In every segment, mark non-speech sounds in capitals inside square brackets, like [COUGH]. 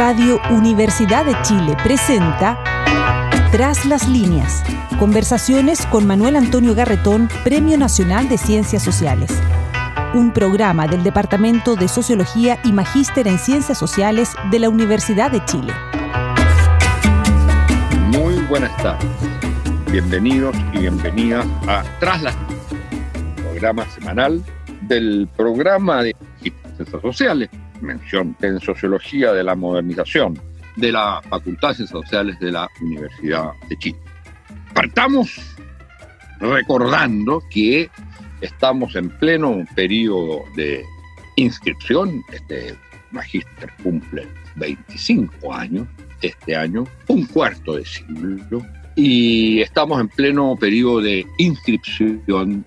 Radio Universidad de Chile presenta Tras las líneas. Conversaciones con Manuel Antonio Garretón, Premio Nacional de Ciencias Sociales. Un programa del Departamento de Sociología y Magíster en Ciencias Sociales de la Universidad de Chile. Muy buenas tardes. Bienvenidos y bienvenidas a Tras las programa semanal del programa de Ciencias Sociales mención en Sociología de la Modernización de la Facultad de Ciencias Sociales de la Universidad de Chile. Partamos recordando que estamos en pleno periodo de inscripción. Este magíster cumple 25 años este año, un cuarto de siglo, y estamos en pleno periodo de inscripción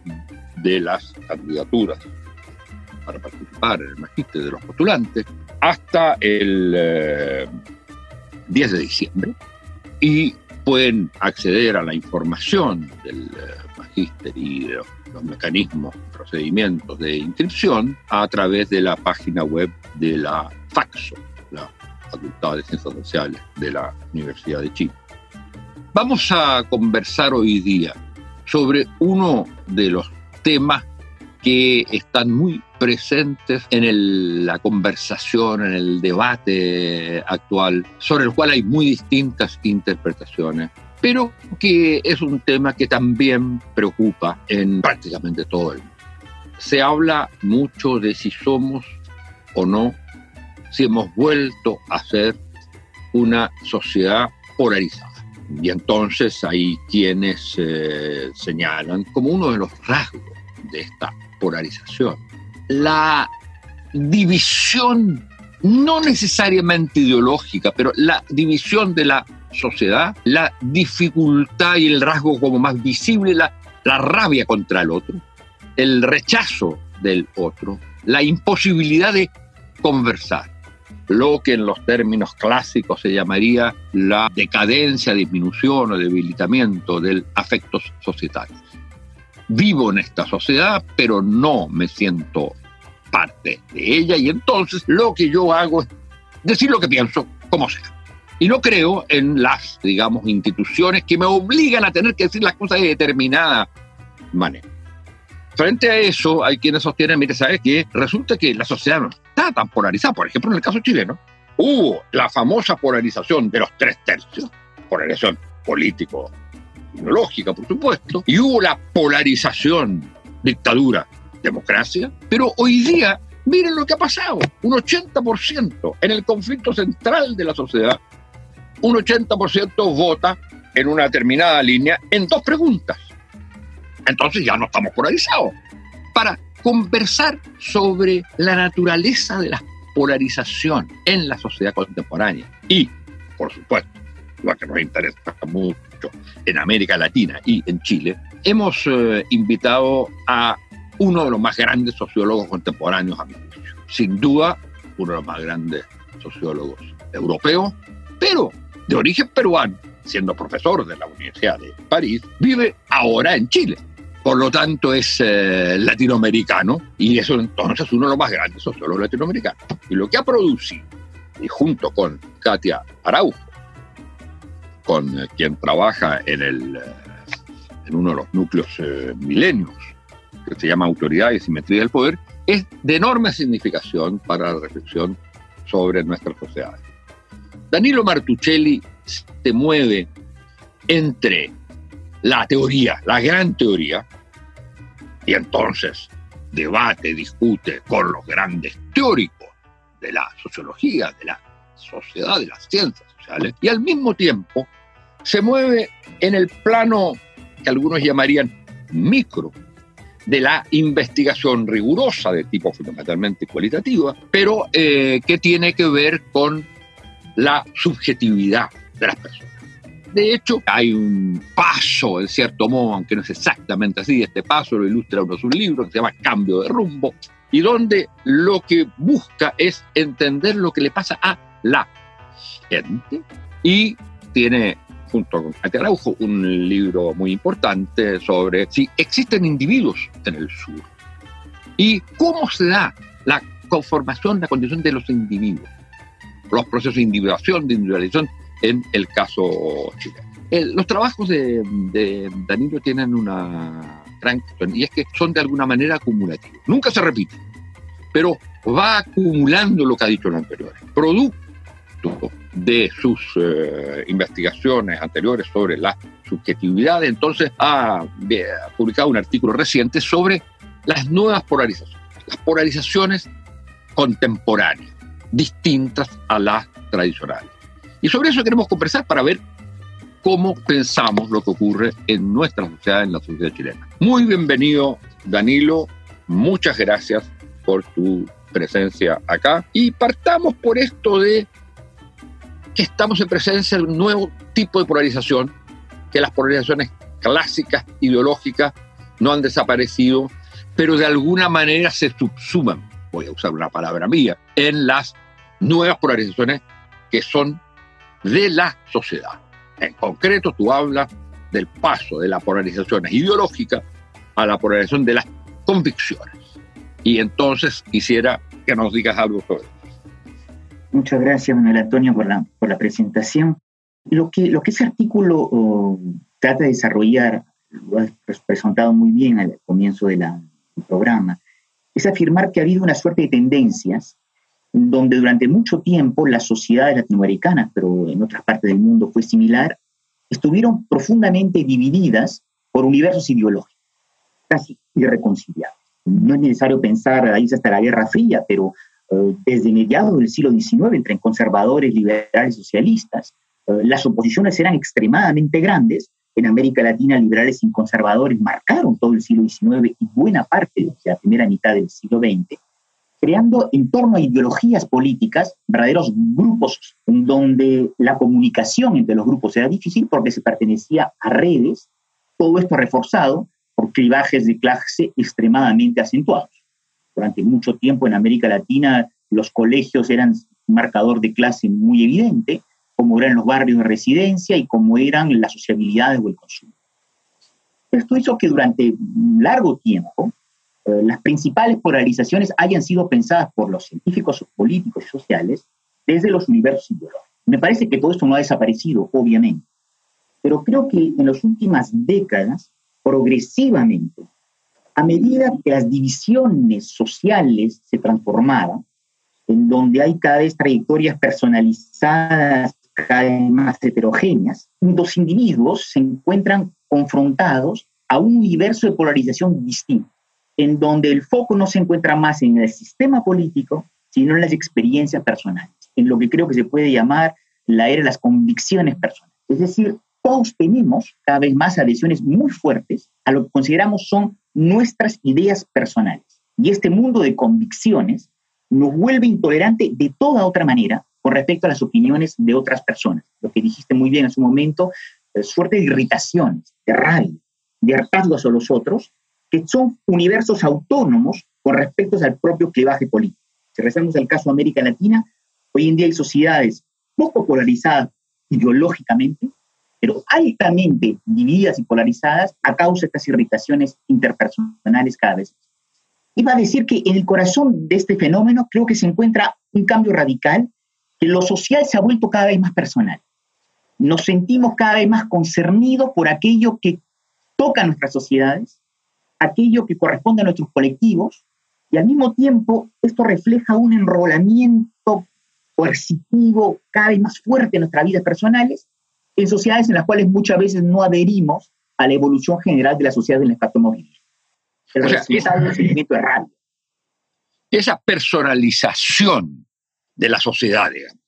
de las candidaturas para participar en el magíster de los postulantes hasta el 10 eh, de diciembre y pueden acceder a la información del eh, magíster y de los, los, mecanismos, procedimientos de inscripción a través de la página web de la FAXO, la Facultad de Ciencias Sociales de la Universidad de Chile. Vamos a conversar hoy día sobre uno de los temas que están muy presentes en la conversación, en el debate actual, sobre el cual hay muy distintas interpretaciones, pero que es un tema que también preocupa en prácticamente todo el mundo. Se habla mucho de si somos o no, si hemos vuelto a ser una sociedad polarizada. Y entonces hay quienes eh, señalan como uno de los rasgos de esta polarización. La división, no necesariamente ideológica, pero la división de la sociedad, la dificultad y el rasgo como más visible, la, la rabia contra el otro, el rechazo del otro, la imposibilidad de conversar, lo que en los términos clásicos se llamaría la decadencia, disminución o debilitamiento del afectos societarios vivo en esta sociedad, pero no me siento parte de ella y entonces lo que yo hago es decir lo que pienso, como sea. Y no creo en las, digamos, instituciones que me obligan a tener que decir las cosas de determinada manera. Frente a eso, hay quienes sostienen, mire, ¿sabes qué? Resulta que la sociedad no está tan polarizada. Por ejemplo, en el caso chileno, hubo la famosa polarización de los tres tercios, polarización político, tecnológica, por supuesto, y hubo la polarización, dictadura, democracia, pero hoy día, miren lo que ha pasado, un 80% en el conflicto central de la sociedad, un 80% vota en una determinada línea en dos preguntas. Entonces ya no estamos polarizados. Para conversar sobre la naturaleza de la polarización en la sociedad contemporánea y, por supuesto, lo que nos interesa mucho en América Latina y en Chile, hemos eh, invitado a uno de los más grandes sociólogos contemporáneos, a mi juicio. Sin duda, uno de los más grandes sociólogos europeos, pero de origen peruano, siendo profesor de la Universidad de París, vive ahora en Chile. Por lo tanto, es eh, latinoamericano y es entonces uno de los más grandes sociólogos latinoamericanos. Y lo que ha producido, y junto con Katia Araujo, con eh, quien trabaja en, el, eh, en uno de los núcleos eh, milenios, que se llama Autoridad y Simetría del Poder, es de enorme significación para la reflexión sobre nuestras sociedades. Danilo Martuchelli se mueve entre la teoría, la gran teoría, y entonces debate, discute con los grandes teóricos de la sociología, de la sociedad, de las ciencias sociales, y al mismo tiempo se mueve en el plano que algunos llamarían micro de la investigación rigurosa de tipo fundamentalmente cualitativa, pero eh, que tiene que ver con la subjetividad de las personas. De hecho, hay un paso, en cierto modo, aunque no es exactamente así, este paso lo ilustra uno de sus libros, que se llama Cambio de rumbo, y donde lo que busca es entender lo que le pasa a la gente y tiene junto con Katia Araujo, un libro muy importante sobre si existen individuos en el sur y cómo se da la conformación, la condición de los individuos. los procesos de individuación, de individualización en el caso chileno. los trabajos de, de Danilo tienen una gran y es que son de alguna manera acumulativos. Nunca se repiten, pero va acumulando lo que ha dicho el anterior. Producto de sus eh, investigaciones anteriores sobre la subjetividad, entonces ha, publicado un artículo reciente sobre las nuevas polarizaciones, las polarizaciones contemporáneas, distintas a las tradicionales. Y sobre eso queremos conversar para ver cómo pensamos lo que ocurre en nuestra sociedad, en la sociedad chilena. Muy bienvenido, Danilo. Muchas gracias por tu presencia acá. Y partamos por esto de que estamos en presencia de un nuevo tipo de polarización, que las polarizaciones clásicas, ideológicas, no han desaparecido, pero de alguna manera se subsuman, voy a usar una palabra mía, en las nuevas polarizaciones que son de la sociedad. En concreto, tú hablas del paso de la polarización ideológica a la polarización de las convicciones. Y entonces quisiera que nos digas algo sobre eso. Muchas gracias, Manuel Antonio, por la, por la presentación. Lo que, lo que ese artículo trata de desarrollar, lo has presentado muy bien al comienzo del programa, es afirmar que ha habido una suerte de tendencias donde durante mucho tiempo las sociedades latinoamericanas, pero en otras partes del mundo fue similar, estuvieron profundamente divididas por universos ideológicos, casi irreconciliables. No es necesario pensar ahí hasta la Guerra Fría, pero desde mediados del siglo XIX, entre conservadores, liberales, socialistas, eh, las oposiciones eran extremadamente grandes. En América Latina, liberales y conservadores marcaron todo el siglo XIX y buena parte de la primera mitad del siglo XX creando en torno a ideologías políticas verdaderos grupos en donde la comunicación entre los grupos era difícil porque se pertenecía a redes, todo esto reforzado por clivajes de clase extremadamente acentuados. Durante mucho tiempo en América Latina los colegios eran marcador de clase muy evidente, como eran los barrios de residencia y como eran las sociabilidades o el consumo. Esto hizo que durante largo tiempo eh, las principales polarizaciones hayan sido pensadas por los científicos políticos y sociales desde los universos ideológicos. Me parece que todo esto no ha desaparecido, obviamente, pero creo que en las últimas décadas, progresivamente, a medida que las divisiones sociales se transformaban, en donde hay cada vez trayectorias personalizadas, cada vez más heterogéneas, los individuos se encuentran confrontados a un universo de polarización distinto en donde el foco no se encuentra más en el sistema político, sino en las experiencias personales, en lo que creo que se puede llamar la era de las convicciones personales. Es decir, todos tenemos cada vez más adhesiones muy fuertes a lo que consideramos son nuestras ideas personales. Y este mundo de convicciones nos vuelve intolerante de toda otra manera con respecto a las opiniones de otras personas. Lo que dijiste muy bien en su momento, suerte de irritaciones, de rabia, de hartazgo a los otros, que son universos autónomos con respecto al propio clivaje político. Si rezamos el caso de América Latina, hoy en día hay sociedades poco polarizadas ideológicamente, pero altamente divididas y polarizadas a causa de estas irritaciones interpersonales cada vez. Iba a decir que en el corazón de este fenómeno creo que se encuentra un cambio radical, que lo social se ha vuelto cada vez más personal. Nos sentimos cada vez más concernidos por aquello que toca nuestras sociedades, aquello que corresponde a nuestros colectivos y al mismo tiempo esto refleja un enrolamiento coercitivo cada vez más fuerte en nuestras vidas personales en sociedades en las cuales muchas veces no adherimos a la evolución general de la sociedad en la que estamos viviendo. El resultado un sentimiento rabia. Esa personalización de la sociedad, digamos.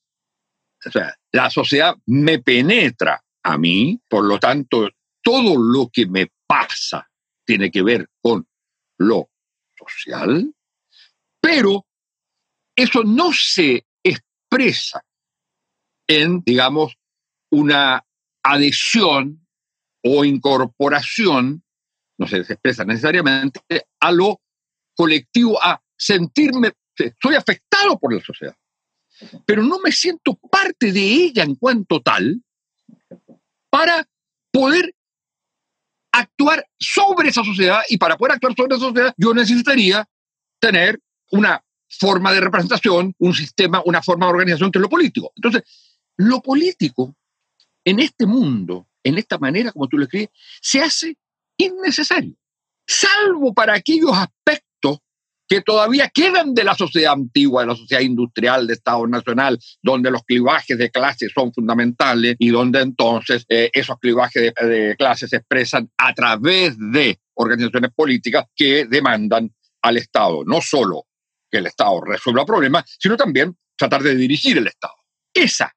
O sea, la sociedad me penetra a mí, por lo tanto, todo lo que me pasa tiene que ver con lo social, pero eso no se expresa en, digamos, una adhesión o incorporación, no se expresa necesariamente, a lo colectivo, a sentirme, soy afectado por la sociedad, pero no me siento parte de ella en cuanto tal para poder actuar sobre esa sociedad y para poder actuar sobre esa sociedad yo necesitaría tener una forma de representación, un sistema, una forma de organización que es lo político. Entonces, lo político en este mundo, en esta manera como tú lo escribes, se hace innecesario, salvo para aquellos aspectos que todavía quedan de la sociedad antigua, de la sociedad industrial, de Estado Nacional, donde los clivajes de clases son fundamentales y donde entonces eh, esos clivajes de, clases se expresan a través de organizaciones políticas que demandan al Estado no solo que el Estado resuelva problemas, sino también tratar de dirigir el Estado. Esa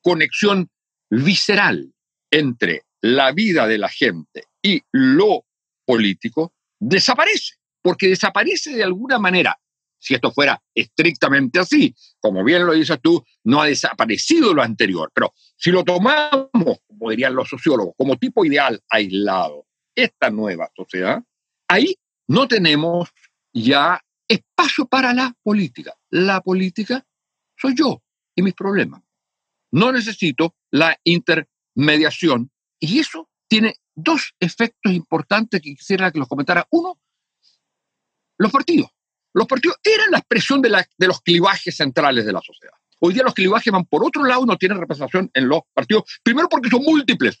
conexión visceral entre la vida de la gente y lo político desaparece, porque desaparece de alguna manera. Si esto fuera estrictamente así, como bien lo dices tú, no ha desaparecido lo anterior, pero si lo tomamos, como dirían los sociólogos, como tipo ideal aislado, esta nueva sociedad, ahí no tenemos ya espacio para la política. La política soy yo y mis problemas. No necesito la intermediación y eso tiene dos efectos importantes que quisiera que los comentara. Uno, los partidos. Los partidos eran la expresión de, la, de los clivajes centrales de la sociedad. Hoy día los clivajes van por otro lado, no tienen representación en los partidos, primero porque son múltiples,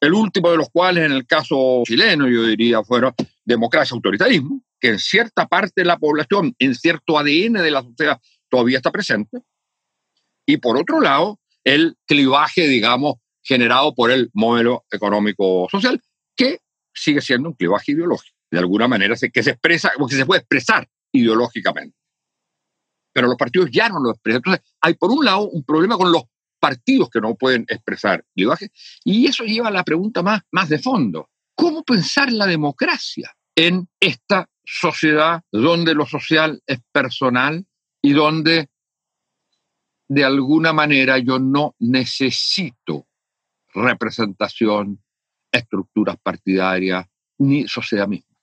el último de los cuales en el caso chileno yo diría fueron democracia, autoritarismo, que en cierta parte de la población, en cierto ADN de la sociedad, todavía está presente. Y por otro lado, el clivaje, digamos, generado por el modelo económico social, que sigue siendo un clivaje ideológico. De alguna manera, que se expresa, que se puede expresar ideológicamente. Pero los partidos ya no lo expresan. Entonces, hay por un lado un problema con los partidos que no pueden expresar clivaje, y eso lleva a la pregunta más, más de fondo. ¿Cómo pensar la democracia en esta sociedad donde lo social es personal y donde de alguna manera yo no necesito representación, estructuras partidarias, ni sociedad misma?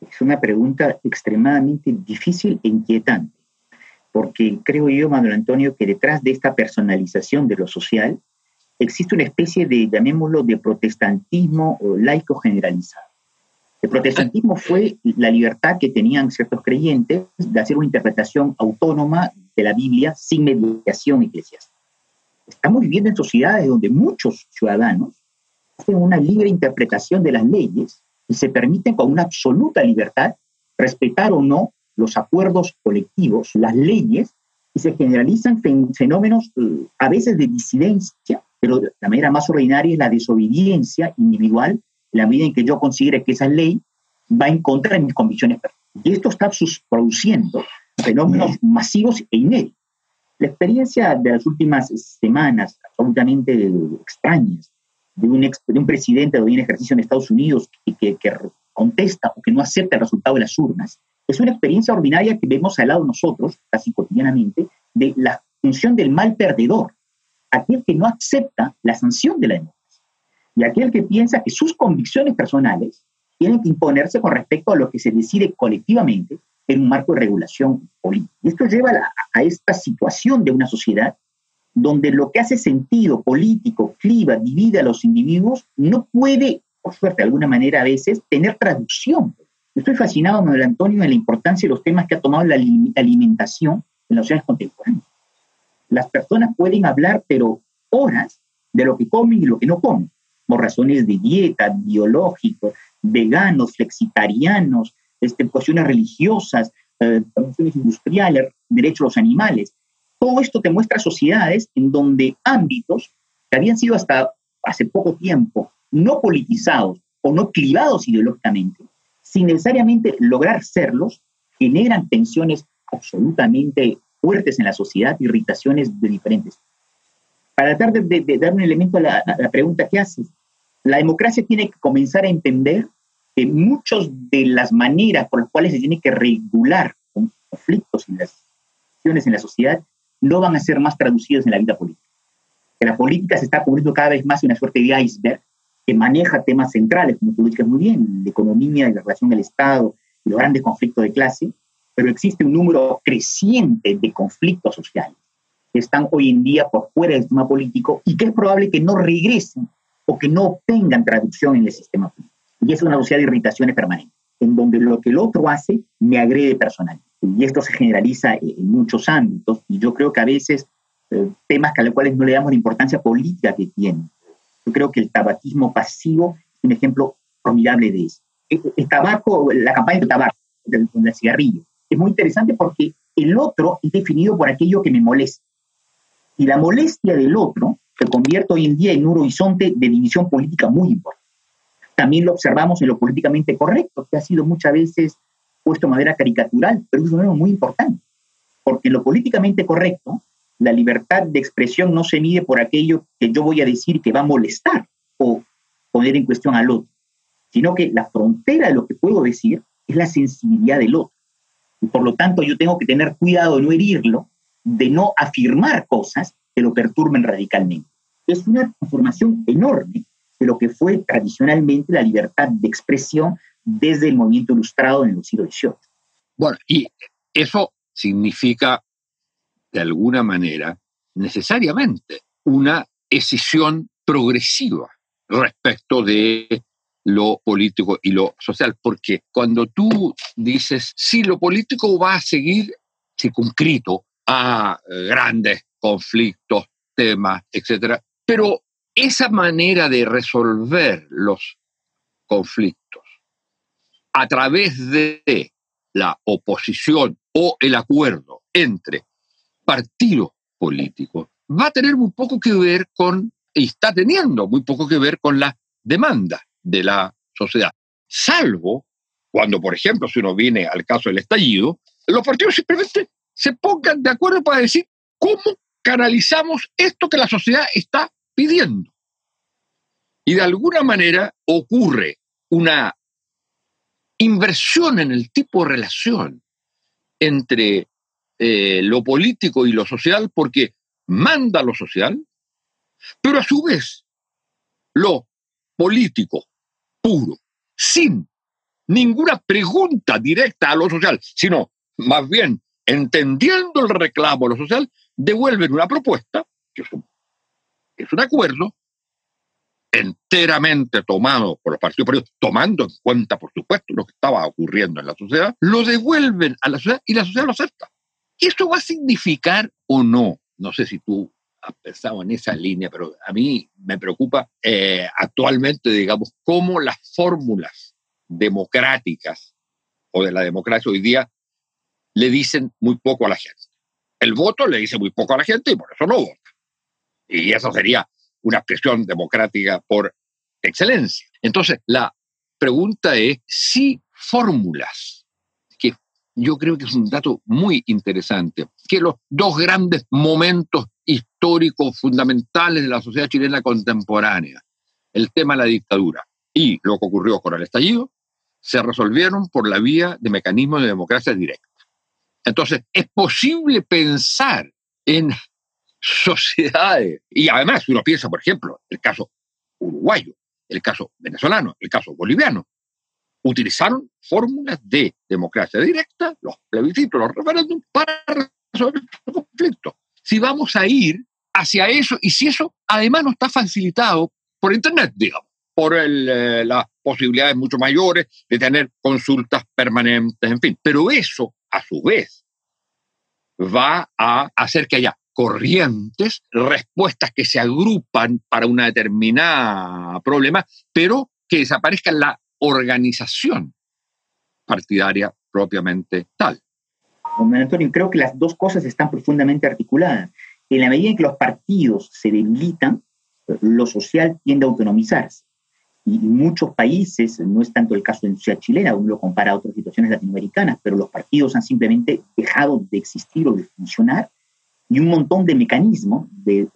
Es una pregunta extremadamente difícil e inquietante, porque creo yo, Manuel Antonio, que detrás de esta personalización de lo social existe una especie de, llamémoslo, de protestantismo laico generalizado. El protestantismo fue la libertad que tenían ciertos creyentes de hacer una interpretación autónoma de la Biblia sin mediación eclesiástica. Estamos viviendo en sociedades donde muchos ciudadanos hacen una libre interpretación de las leyes y se permiten con una absoluta libertad respetar o no los acuerdos colectivos, las leyes, y se generalizan fenómenos eh, a veces de disidencia, pero la manera más ordinaria es la desobediencia individual la medida en que yo considere que esa ley va en contra de mis convicciones Y esto está produciendo fenómenos masivos e inéditos. La experiencia de las últimas semanas, absolutamente extrañas, de un, de un presidente de un ejercicio en Estados Unidos que, que, contesta o que no acepta el resultado de las urnas, es una experiencia ordinaria que vemos al lado nosotros, casi cotidianamente, de la función del mal perdedor, aquel que no acepta la sanción de la democracia y aquel que piensa que sus convicciones personales tienen que imponerse con respecto a lo que se decide colectivamente en un marco de regulación política. Y esto lleva a, esta situación de una sociedad donde lo que hace sentido político, cliva, divide a los individuos, no puede, por suerte de alguna manera a veces, tener traducción. Estoy fascinado, Manuel Antonio, en la importancia de los temas que ha tomado la alimentación en las sociedades contemporáneas. Las personas pueden hablar, pero horas, de lo que comen y lo que no comen por razones de dieta, biológicos, veganos, flexitarianos, este, cuestiones religiosas, eh, cuestiones industriales, derechos de los animales. Todo esto te muestra sociedades en donde ámbitos que habían sido hasta hace poco tiempo no politizados o no clivados ideológicamente, sin necesariamente lograr serlos, generan tensiones absolutamente fuertes en la sociedad, irritaciones de diferentes para tratar de, dar un elemento a la, pregunta que haces, la democracia tiene que comenzar a entender que muchas de las maneras por las cuales se tiene que regular conflictos en las en la sociedad no van a ser más traducidos en la vida política. Que la política se está convirtiendo cada vez más en una suerte de iceberg que maneja temas centrales, como tú dices muy bien, la economía y la relación del Estado y los grandes conflictos de clase, pero existe un número creciente de conflictos sociales que están hoy en día por fuera del sistema político y que es probable que no regresen o que no obtengan traducción en el sistema político. Y es una sociedad de irritaciones permanentes, en donde lo que el otro hace me agrede personalmente. y esto se generaliza en muchos ámbitos, y yo creo que a veces eh, temas a los cuales no le damos la importancia política que tienen. Yo creo que el tabaquismo pasivo es un ejemplo formidable de eso. El, tabaco, la campaña del tabaco, del, del cigarrillo, es muy interesante porque el otro es definido por aquello que me molesta. Y la molestia del otro se convierte hoy en día en un horizonte de división política muy importante. También lo observamos en lo políticamente correcto, que ha sido muchas veces puesto de manera caricatural, pero es un tema muy importante, porque en lo políticamente correcto, la libertad de expresión no se mide por aquello que yo voy a decir que va a molestar o poner en cuestión al otro, sino que la frontera de lo que puedo decir es la sensibilidad del otro. Y por lo tanto yo tengo que tener cuidado de no herirlo, de no afirmar cosas que lo perturben radicalmente. Es una transformación enorme de lo que fue tradicionalmente la libertad de expresión desde el movimiento ilustrado en el siglo XVIII. Bueno, y eso significa, de alguna manera, necesariamente una escisión progresiva respecto de lo político y lo social, porque cuando tú dices, si lo político va a seguir circunscrito a grandes conflictos, temas, etcétera, pero esa manera de resolver los conflictos a través de la oposición o el acuerdo entre partidos políticos va a tener muy poco que ver con, y está teniendo muy poco que ver con la demanda de la sociedad. Salvo cuando, por ejemplo, si uno viene al caso del estallido, los partidos simplemente se pongan de acuerdo para decir cómo canalizamos esto que la sociedad está pidiendo. Y de alguna manera ocurre una inversión en el tipo de relación entre eh, lo político y lo social porque manda lo social, pero a su vez lo político puro, sin ninguna pregunta directa a lo social, sino más bien entendiendo el reclamo a lo social, devuelven una propuesta, que es un, acuerdo, enteramente tomado por los partidos políticos, tomando en cuenta, por supuesto, lo que estaba ocurriendo en la sociedad, lo devuelven a la sociedad y la sociedad lo acepta. ¿Y esto va a significar o no? No sé si tú has pensado en esa línea, pero a mí me preocupa eh, actualmente, digamos, cómo las fórmulas democráticas o de la democracia hoy día le dicen muy poco a la gente. El voto le dice muy poco a la gente y por eso no vota. Y eso sería una expresión democrática por excelencia. Entonces, la pregunta es si fórmulas, que yo creo que es un dato muy interesante, que los dos grandes momentos históricos fundamentales de la sociedad chilena contemporánea, el tema de la dictadura y lo que ocurrió con el estallido, se resolvieron por la vía de mecanismos de democracia directa. Entonces, es posible pensar en sociedades. Y además, uno piensa, por ejemplo, el caso uruguayo, el caso venezolano, el caso boliviano, utilizaron fórmulas de democracia directa, los plebiscitos, los referéndums, para resolver el conflicto. Si vamos a ir hacia eso, y si eso además no está facilitado por Internet, digamos, por eh, las posibilidades mucho mayores de tener consultas permanentes, en fin. Pero eso, a su vez, va a hacer que haya corrientes, respuestas que se agrupan para una determinada problema, pero que desaparezca la organización partidaria propiamente tal. Antonio, creo que las dos cosas están profundamente articuladas. En la medida en que los partidos se debilitan, lo social tiende a autonomizarse. Y muchos países, no es tanto el caso de la sociedad chilena, uno lo compara a otras situaciones latinoamericanas, pero los partidos han simplemente dejado de existir o de funcionar y un montón de mecanismos de,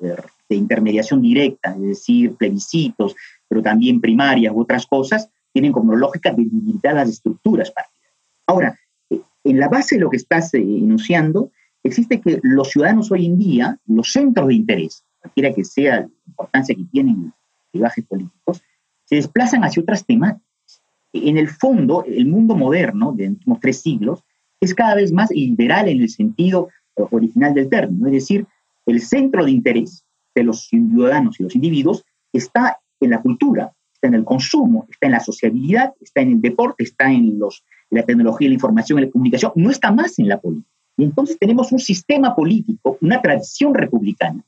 intermediación directa, es decir, plebiscitos, pero también primarias u otras cosas, tienen como lógica debilitar las estructuras partidarias. Ahora, eh, en la base de lo que estás eh, enunciando, existe que los ciudadanos hoy en día, los centros de interés, cualquiera que sea la importancia que tienen los viajes políticos, se desplazan hacia otras temáticas. En el fondo, el mundo moderno de los últimos tres siglos es cada vez más liberal en el sentido original del término, es decir, el centro de interés de los ciudadanos y los individuos está en la cultura, está en el consumo, está en la sociabilidad, está en el deporte, está en los la tecnología, la información la comunicación, no está más en la política. Y entonces tenemos un sistema político, una tradición republicana,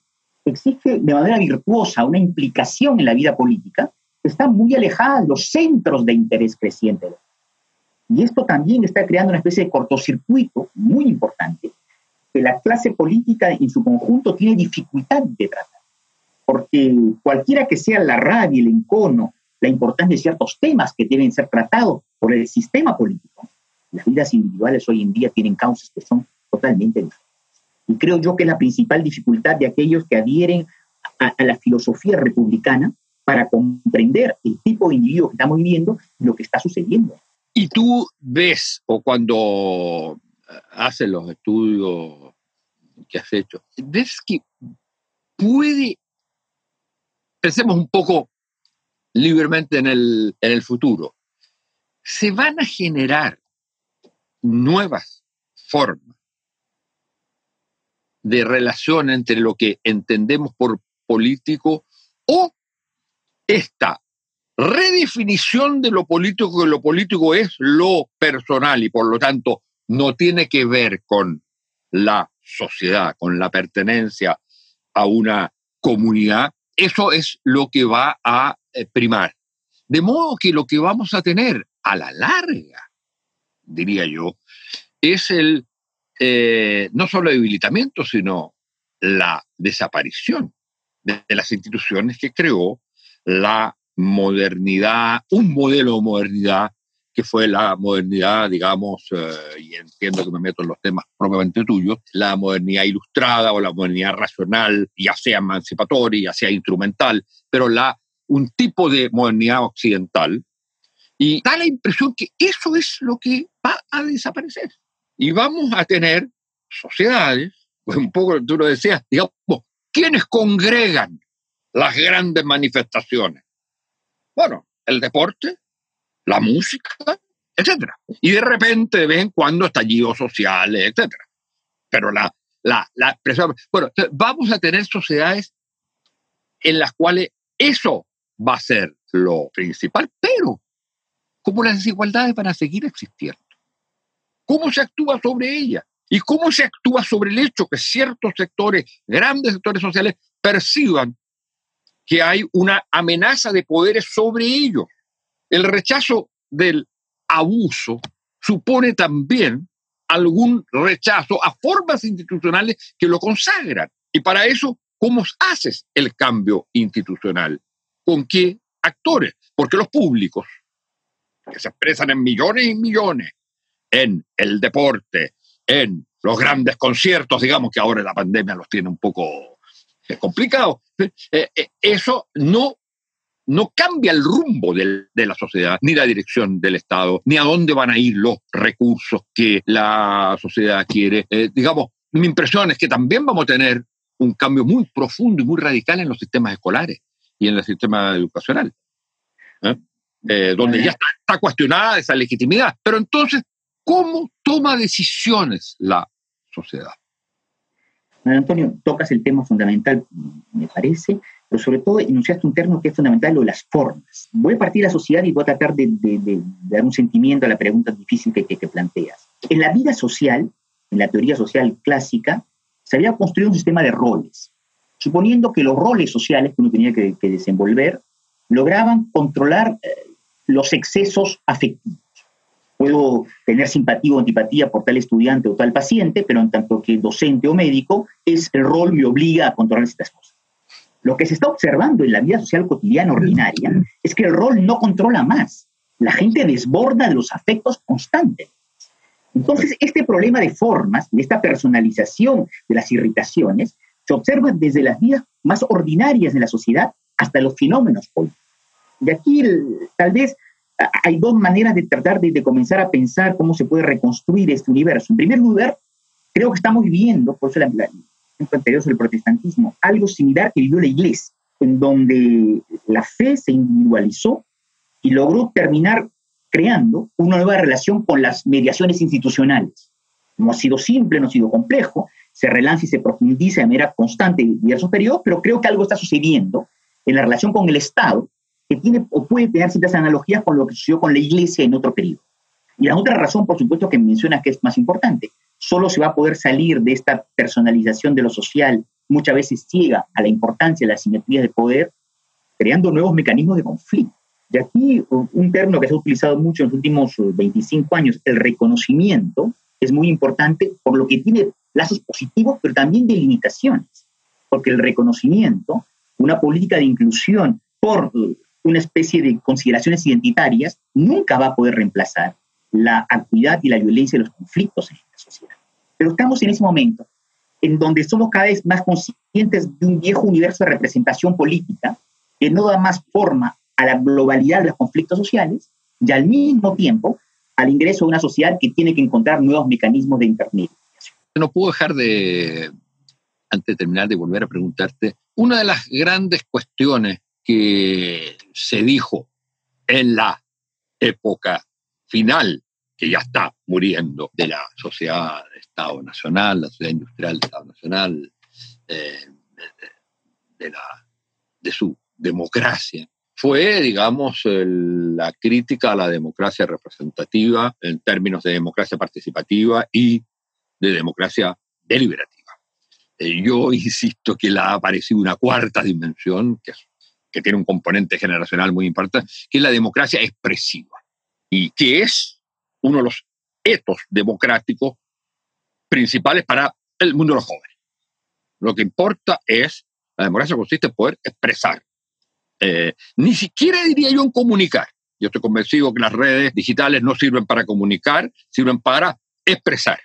que exige de manera virtuosa una implicación en la vida política que está muy alejada de los centros de interés creciente. Y esto también está creando una especie de cortocircuito muy importante que la clase política en su conjunto tiene dificultad de tratar. Porque cualquiera que sea la rabia, el encono, la importancia de ciertos temas que deben ser tratados por el sistema político, las vidas individuales hoy en día tienen causas que son totalmente diferentes. Y creo yo que la principal dificultad de aquellos que adhieren a, a la filosofía republicana para comprender el tipo de individuo que estamos viviendo lo que está sucediendo. Y tú ves, o cuando haces los estudios que has hecho, ves que puede, pensemos un poco libremente en el, en el futuro, se van a generar nuevas formas de relación entre lo que entendemos por político o esta redefinición de lo político, que lo político es lo personal y por lo tanto no tiene que ver con la sociedad, con la pertenencia a una comunidad, eso es lo que va a eh, primar. De modo que lo que vamos a tener a la larga, diría yo, es el eh, no solo debilitamiento, sino la desaparición de, de las instituciones que creó la modernidad, un modelo de modernidad que fue la modernidad, digamos, eh, y entiendo que me meto en los temas propiamente tuyos, la modernidad ilustrada o la modernidad racional, ya sea emancipatoria, ya sea instrumental, pero la, un tipo de modernidad occidental, y da la impresión que eso es lo que va a desaparecer. Y vamos a tener sociedades, pues un poco tú lo decías, digamos, ¿quiénes congregan las grandes manifestaciones? Bueno, el deporte, la música, etc. Y de repente ven cuando estallidos sociales, etc. Pero la, la, la. Bueno, vamos a tener sociedades en las cuales eso va a ser lo principal, pero cómo las desigualdades van a seguir existiendo. ¿Cómo se actúa sobre ellas? ¿Y cómo se actúa sobre el hecho que ciertos sectores, grandes sectores sociales, perciban que hay una amenaza de poderes sobre ellos? El rechazo del abuso supone también algún rechazo a formas institucionales que lo consagran. Y para eso, ¿cómo haces el cambio institucional? ¿Con qué actores? Porque los públicos, que se expresan en millones y millones, en el deporte, en los grandes conciertos, digamos que ahora la pandemia los tiene un poco eh, complicados, eh, eh, eso no no cambia el rumbo de la sociedad, ni la dirección del Estado, ni a dónde van a ir los recursos que la sociedad quiere. Eh, digamos, mi impresión es que también vamos a tener un cambio muy profundo y muy radical en los sistemas escolares y en el sistema educacional, donde ya está, cuestionada esa legitimidad. Pero entonces, ¿cómo toma decisiones la sociedad? Antonio, tocas el tema fundamental, me parece, pero sobre todo enunciaste un término que es fundamental, lo de las formas. Voy a partir de la sociedad y voy a tratar de, dar un sentimiento a la pregunta difícil que, planteas. En la vida social, en la teoría social clásica, se había construido un sistema de roles, suponiendo que los roles sociales que uno tenía que, desenvolver lograban controlar eh, los excesos afectivos. Puedo tener simpatía o antipatía por tal estudiante o tal paciente, pero en tanto que docente o médico, es el rol me obliga a controlar estas cosas. Lo que se está observando en la vida social cotidiana ordinaria es que el rol no controla más. La gente desborda de los afectos constantes. Entonces, este problema de formas, de esta personalización de las irritaciones, se observa desde las vidas más ordinarias de la sociedad hasta los fenómenos políticos. Y aquí tal vez hay dos maneras de tratar de, comenzar a pensar cómo se puede reconstruir este universo. En primer lugar, creo que estamos viviendo, por eso la, anterior sobre el protestantismo, algo similar que vivió la iglesia, en donde la fe se individualizó y logró terminar creando una nueva relación con las mediaciones institucionales. No ha sido simple, no ha sido complejo, se relanza y se profundiza de manera constante en diversos periodos, pero creo que algo está sucediendo en la relación con el Estado que tiene o puede tener ciertas analogías con lo que sucedió con la iglesia en otro periodo. Y la otra razón, por supuesto, que menciona que es más importante, solo se va a poder salir de esta personalización de lo social, muchas veces ciega a la importancia de la simetría de poder, creando nuevos mecanismos de conflicto. Y aquí un término que se ha utilizado mucho en los últimos 25 uh, años, el reconocimiento, es muy importante por lo que tiene lazos positivos, pero también de limitaciones. Porque el reconocimiento, una política de inclusión por uh, una especie de consideraciones identitarias, nunca va a poder reemplazar la actividad y la violencia de los conflictos en la sociedad. Pero estamos en ese momento en donde somos cada vez más conscientes de un viejo universo de representación política que no da más forma a la globalidad de los conflictos sociales y al mismo tiempo al ingreso a una sociedad que tiene que encontrar nuevos mecanismos de intermediación. No puedo dejar de, antes de terminar, de volver a preguntarte, una de las grandes cuestiones que se dijo en la época final, que ya está muriendo, de la sociedad de Estado Nacional, la sociedad industrial de Estado Nacional, eh, de, la, de su democracia, fue, digamos, la crítica a la democracia representativa en términos de democracia participativa y de democracia deliberativa. Eh, yo [LAUGHS] insisto que la ha aparecido una cuarta dimensión, que, que tiene un componente generacional muy importante, que es la democracia expresiva, y que es uno de los etos democráticos principales para el mundo de los jóvenes. Lo que importa es, la democracia consiste en poder expresar eh, ni siquiera diría yo en comunicar. Yo estoy convencido que las redes digitales no sirven para comunicar, sirven para expresar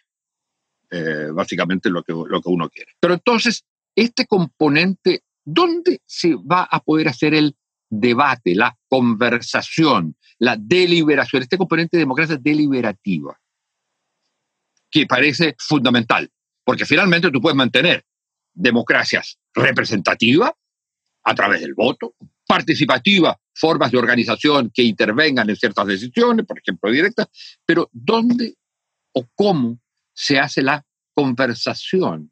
eh, básicamente lo que, lo que uno quiere. Pero entonces, este componente, ¿dónde se va a poder hacer el debate, la conversación, la deliberación? Este componente de democracia deliberativa, que parece fundamental, porque finalmente tú puedes mantener democracias representativas a través del voto, participativa, formas de organización que intervengan en ciertas decisiones, por ejemplo, directas, pero ¿dónde o cómo se hace la conversación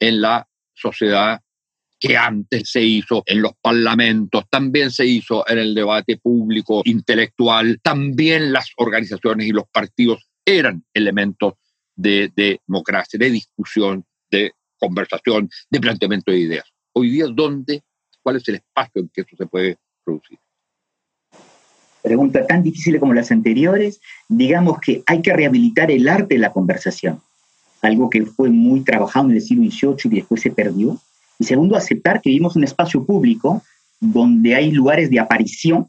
en la sociedad que antes se hizo en los parlamentos, también se hizo en el debate público intelectual, también las organizaciones y los partidos eran elementos de, de democracia, de discusión, de conversación, de planteamiento de ideas. Hoy día, ¿dónde cuál es el espacio en que eso se puede producir. Pregunta tan difícil como las anteriores. Digamos que hay que rehabilitar el arte de la conversación, algo que fue muy trabajado en el siglo XVIII y después se perdió. Y segundo, aceptar que vivimos en un espacio público donde hay lugares de aparición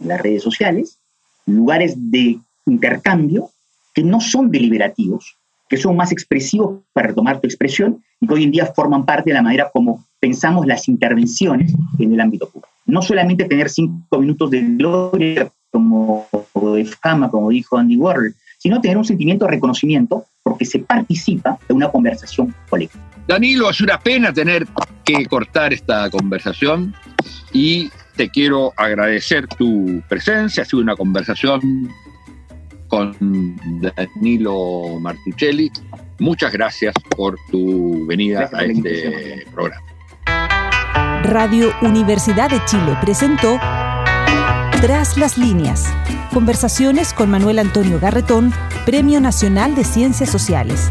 en las redes sociales, lugares de intercambio que no son deliberativos, que son más expresivos para retomar tu expresión y que hoy en día forman parte de la manera como pensamos las intervenciones en el ámbito público. No solamente tener cinco minutos de gloria como de fama, como dijo Andy Warhol, sino tener un sentimiento de reconocimiento porque se participa de una conversación colectiva. Danilo, es una pena tener que cortar esta conversación y te quiero agradecer tu presencia. Ha sido una conversación con Danilo Martuchelli. Muchas gracias por tu venida a este programa. Radio Universidad de Chile presentó Tras las líneas. Conversaciones con Manuel Antonio Garretón, Premio Nacional de Ciencias Sociales.